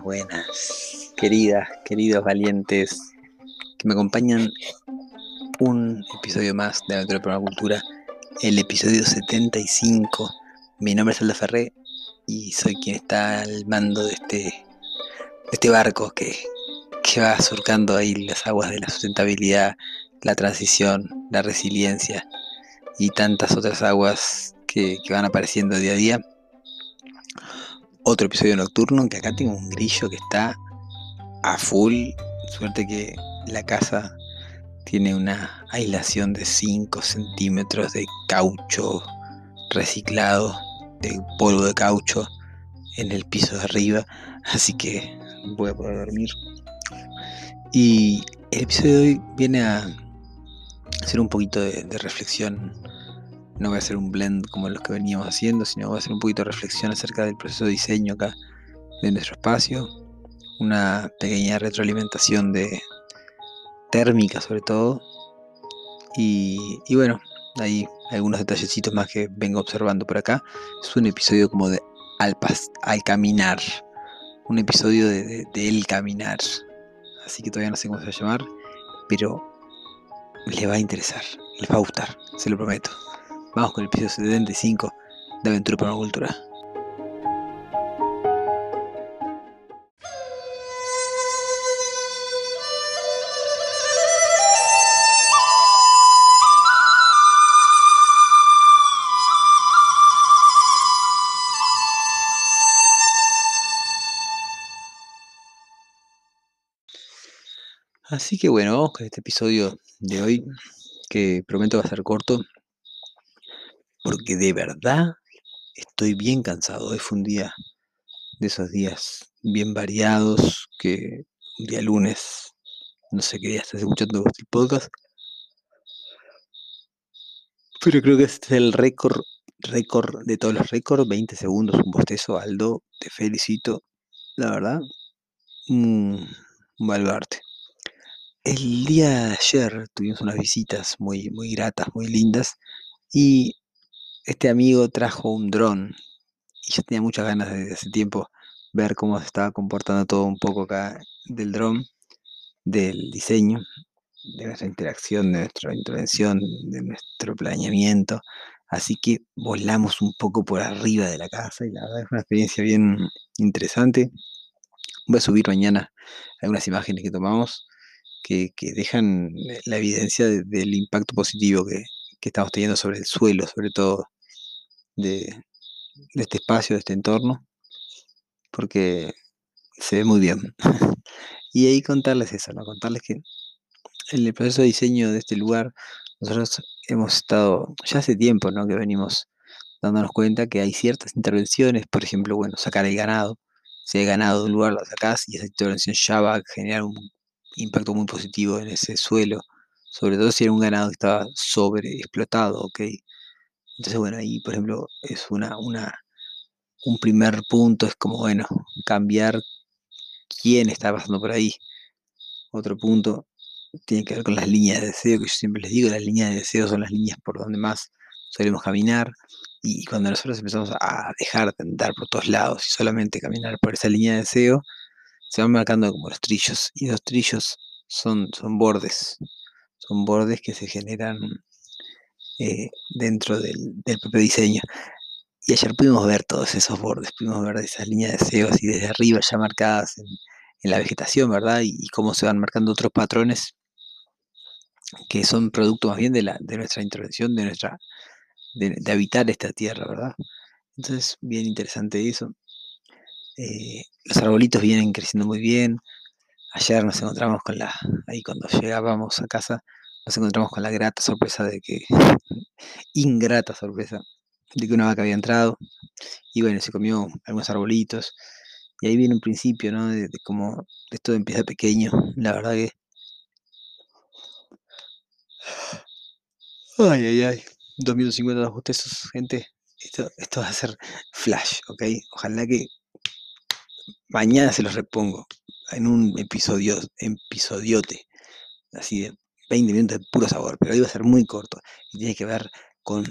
Buenas, buenas, queridas, queridos valientes que me acompañan un episodio más de Aventura Permacultura, el episodio 75. Mi nombre es Aldo Ferré y soy quien está al mando de este, de este barco que, que va surcando ahí las aguas de la sustentabilidad, la transición, la resiliencia y tantas otras aguas que van apareciendo día a día otro episodio nocturno, que acá tengo un grillo que está a full. Suerte que la casa tiene una aislación de 5 centímetros de caucho reciclado, de polvo de caucho en el piso de arriba. Así que voy a poder dormir. Y el episodio de hoy viene a hacer un poquito de, de reflexión no voy a hacer un blend como los que veníamos haciendo, sino voy a hacer un poquito de reflexión acerca del proceso de diseño acá de nuestro espacio, una pequeña retroalimentación de térmica sobre todo, y, bueno, hay algunos detallecitos más que vengo observando por acá. Es un episodio como de al, al caminar, un episodio de, de el caminar, así que todavía no sé cómo se va a llamar, pero le va a interesar, les va a gustar, se lo prometo. Vamos con el episodio 75 de Aventura Permacultura. Así que bueno, vamos con este episodio de hoy, que prometo va a ser corto, porque de verdad estoy bien cansado. Hoy fue un día de esos días bien variados, que un día lunes, no sé qué día estás escuchando el podcast, pero creo que este es el récord, récord de todos los récords, 20 segundos, un bostezo, Aldo, te felicito, la verdad, un, baluarte. El día de ayer tuvimos unas visitas muy, muy gratas, muy lindas, y este amigo trajo un dron y yo tenía muchas ganas desde hace tiempo ver cómo se estaba comportando todo un poco acá del dron, del diseño, de nuestra interacción, de nuestra intervención, de nuestro planeamiento. Así que volamos un poco por arriba de la casa y la verdad es una experiencia bien interesante. Voy a subir mañana algunas imágenes que tomamos que, dejan la evidencia del impacto positivo que, que estamos teniendo sobre el suelo, sobre todo de, este espacio, de este entorno, porque se ve muy bien. y ahí contarles eso, ¿no? Contarles que en el proceso de diseño de este lugar, nosotros hemos estado, ya hace tiempo, ¿no? Que venimos dándonos cuenta que hay ciertas intervenciones, por ejemplo, bueno, sacar el ganado. Si hay ganado de un lugar, lo sacás y esa intervención ya va a generar un impacto muy positivo en ese suelo, sobre todo si era un ganado que estaba sobreexplotado, ¿ok? Entonces, bueno, ahí, por ejemplo, es una, una, un primer punto, es como, bueno, cambiar quién está pasando por ahí. Otro punto tiene que ver con las líneas de deseo, que yo siempre les digo, las líneas de deseo son las líneas por donde más solemos caminar. Y cuando nosotros empezamos a dejar de andar por todos lados y solamente caminar por esa línea de deseo, se van marcando como los trillos. Y los trillos son, son bordes. Son bordes que se generan eh, dentro del, propio diseño. Y ayer pudimos ver todos esos bordes, pudimos ver esas líneas de SEO y desde arriba ya marcadas en, la vegetación, ¿verdad? Y, cómo se van marcando otros patrones que son producto más bien de, la, de nuestra intervención, de nuestra de, habitar esta tierra, ¿verdad? Entonces, bien interesante eso. Eh, los arbolitos vienen creciendo muy bien. Ayer nos encontramos con la, ahí cuando llegábamos a casa, nos encontramos con la grata sorpresa de que, ingrata sorpresa, de que una vaca había entrado y bueno, se comió algunos arbolitos. Y ahí viene un principio, ¿no? De, cómo esto empieza pequeño. La verdad que... Ay, ay, ay. 2.050 bostezos, gente. Esto, esto va a ser flash, ¿ok? Ojalá que mañana se los repongo en un episodio, episodiote, así de 20 minutos de puro sabor, pero va a ser muy corto y tiene que ver con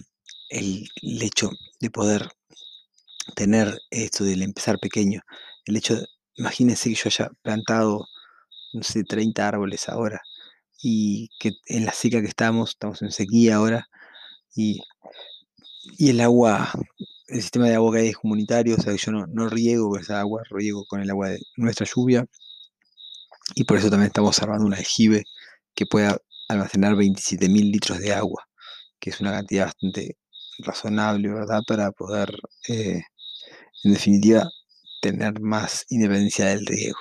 el, hecho de poder tener esto del empezar pequeño. El hecho, imagínense que yo haya plantado, no sé, 30 árboles ahora y que en la seca que estamos, estamos en sequía ahora, y, el agua, el sistema de agua que hay es comunitario, o sea que yo no, no riego con esa agua, riego con el agua de nuestra lluvia, y por eso también estamos armando un aljibe que pueda almacenar 27.000 litros de agua, que es una cantidad bastante razonable, ¿verdad? Para poder, eh, en definitiva, tener más independencia del riego.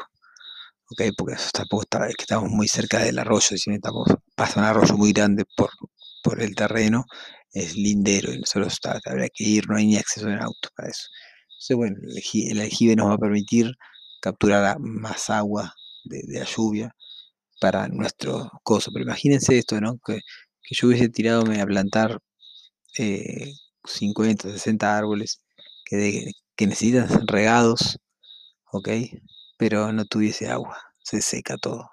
¿Ok? Porque tampoco está, que estamos muy cerca del arroyo, si necesitamos, pasa un arroyo muy grande por, por el terreno, es lindero y nosotros habrá que ir, no hay ni acceso en auto para eso. Entonces, bueno, el aljibe nos va a permitir capturar más agua de, la lluvia para nuestro coso. Pero imagínense esto, ¿no? Que, yo hubiese tirado a plantar 50, eh, 60 árboles que, que necesitan regados, ¿ok? Pero no tuviese agua, se seca todo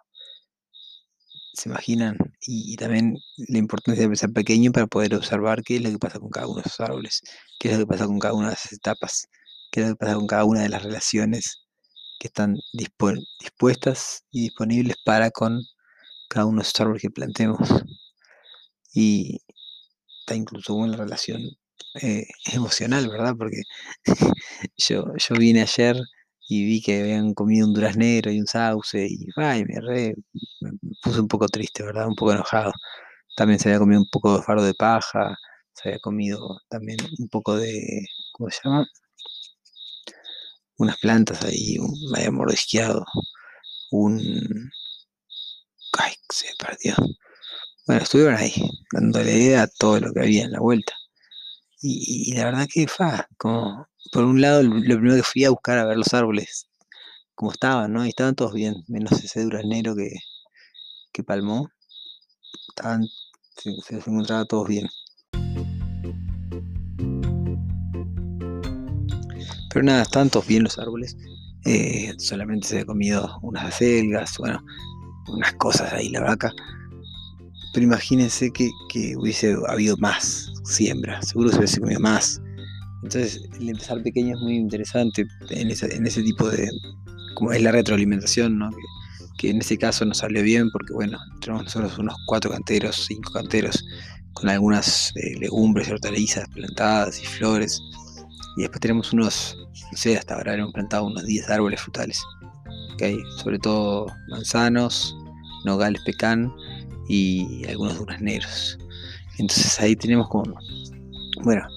se imaginan, y, también la importancia de empezar pequeño para poder observar qué es lo que pasa con cada uno de esos árboles, qué es lo que pasa con cada una de esas etapas, qué es lo que pasa con cada una de las relaciones que están dispuestas y disponibles para con cada uno de esos árboles que plantemos. Y está incluso una relación eh, emocional, ¿verdad? Porque yo, yo vine ayer y vi que habían comido un duraznero y un sauce y ay, me, re, me puse un poco triste, ¿verdad? Un poco enojado. También se había comido un poco de faro de paja, se había comido también un poco de, ¿cómo se llama? Unas plantas ahí, me había mordisqueado, un... Ay, se perdió. Bueno, estuvieron ahí, dándole a todo lo que había en la vuelta. Y, la verdad que fa, como por un lado, lo primero que fui a buscar a ver los árboles, como estaban, ¿no? Y estaban todos bien, menos ese duraznero que, que palmó. Estaban, se, se encontraba todos bien. Pero nada, estaban todos bien los árboles. Eh, solamente se había comido unas acelgas, bueno, unas cosas ahí la vaca. Pero imagínense que, que hubiese habido más siembra, seguro se hubiese comido más. Entonces, el empezar pequeño es muy interesante en ese, en ese tipo de, como es la retroalimentación, ¿no? que, en ese caso nos salió bien porque, bueno, tenemos nosotros unos cuatro canteros, cinco canteros, con algunas eh, legumbres hortalizas plantadas y flores. Y después tenemos unos, no sé, hasta ahora hemos plantado unos 10 árboles frutales. ¿okay? Sobre todo manzanos, nogales pecan y algunos durazneros. Entonces ahí tenemos como, bueno,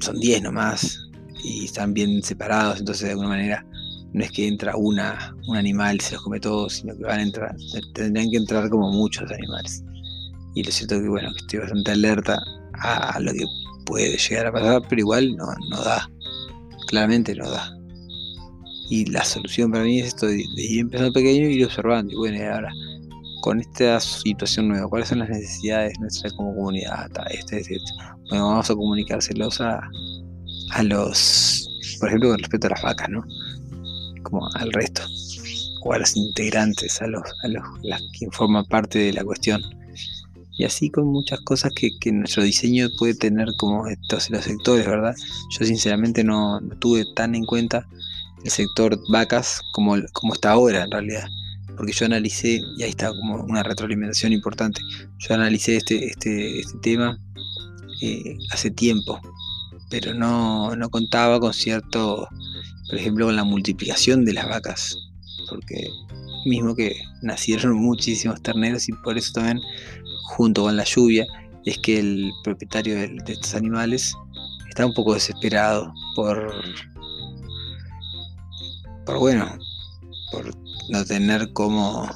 son 10 nomás y están bien separados, entonces de alguna manera no es que entra una, un animal y se los come todos, sino que van a entrar, tendrían que entrar como muchos animales. Y lo cierto que bueno, estoy bastante alerta a, lo que puede llegar a pasar, pero igual no, no da, claramente no da. Y la solución para mí es esto de, ir empezando pequeño y ir observando. Y bueno, ahora con esta situación nueva, cuáles son las necesidades nuestras como comunidad, este, este, este. Bueno, vamos a comunicárselos a, a los, por ejemplo, con respecto a las vacas, ¿no? Como al resto, o a los integrantes, a los, a los que forman parte de la cuestión. Y así con muchas cosas que, nuestro diseño puede tener como estos los sectores, ¿verdad? Yo sinceramente no, no tuve tan en cuenta el sector vacas como, como está ahora en realidad porque yo analicé, y ahí está como una retroalimentación importante, yo analicé este, este, este tema eh, hace tiempo, pero no, no contaba con cierto, por ejemplo, con la multiplicación de las vacas, porque mismo que nacieron muchísimos terneros y por eso también, junto con la lluvia, es que el propietario de, estos animales está un poco desesperado por, por bueno, por no tener cómo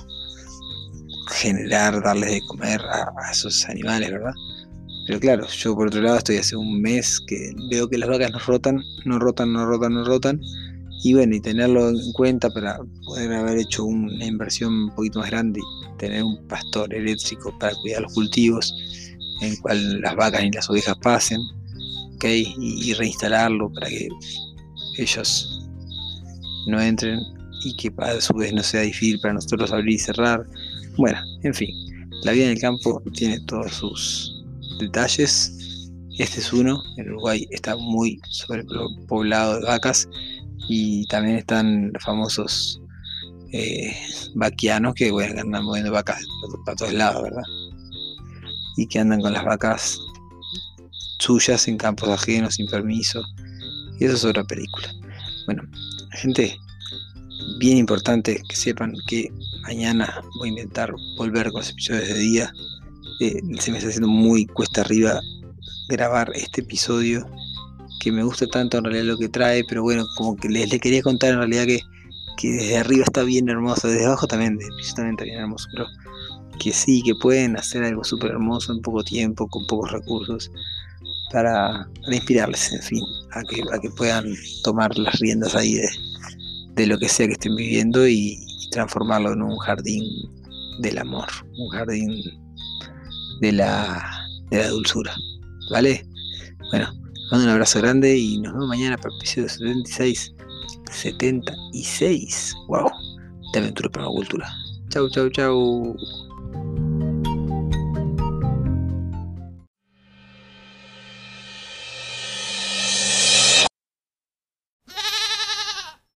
generar, darles de comer a, esos animales, ¿verdad? Pero claro, yo por otro lado estoy hace un mes que veo que las vacas no rotan, no rotan, no rotan, no rotan. Y bueno, y tenerlo en cuenta para poder haber hecho una inversión un poquito más grande tener un pastor eléctrico para cuidar los cultivos, en el cual las vacas y las ovejas pasen. Y, y reinstalarlo para que ellos no entren y que a su vez no sea difícil para nosotros abrir y cerrar. Bueno, en fin, la vida en el campo tiene todos sus detalles. Este es uno, en Uruguay está muy sobrepoblado de vacas y también están los famosos eh, vaquianos que bueno, andan moviendo vacas para todos lados, ¿verdad? Y que andan con las vacas suyas en campos ajenos sin permiso. Y eso es otra película. Bueno, gente, bien importante que sepan que mañana voy a intentar volver con los episodios de día. Eh, se me está haciendo muy cuesta arriba grabar este episodio que me gusta tanto en realidad lo que trae, pero bueno, como que les, quería contar en realidad que, que, desde arriba está bien hermoso, desde abajo también, también está bien hermoso, pero que sí, que pueden hacer algo súper hermoso en poco tiempo, con pocos recursos, para, inspirarles, en fin, a que, a que puedan tomar las riendas ahí de, de lo que sea que estén viviendo y, transformarlo en un jardín del amor, un jardín de la, de la dulzura. ¿Vale? Bueno, mando un abrazo grande y nos vemos mañana para el episodio 76. 76. ¡Wow! De Aventura para la Cultura. Chau, chau, chau.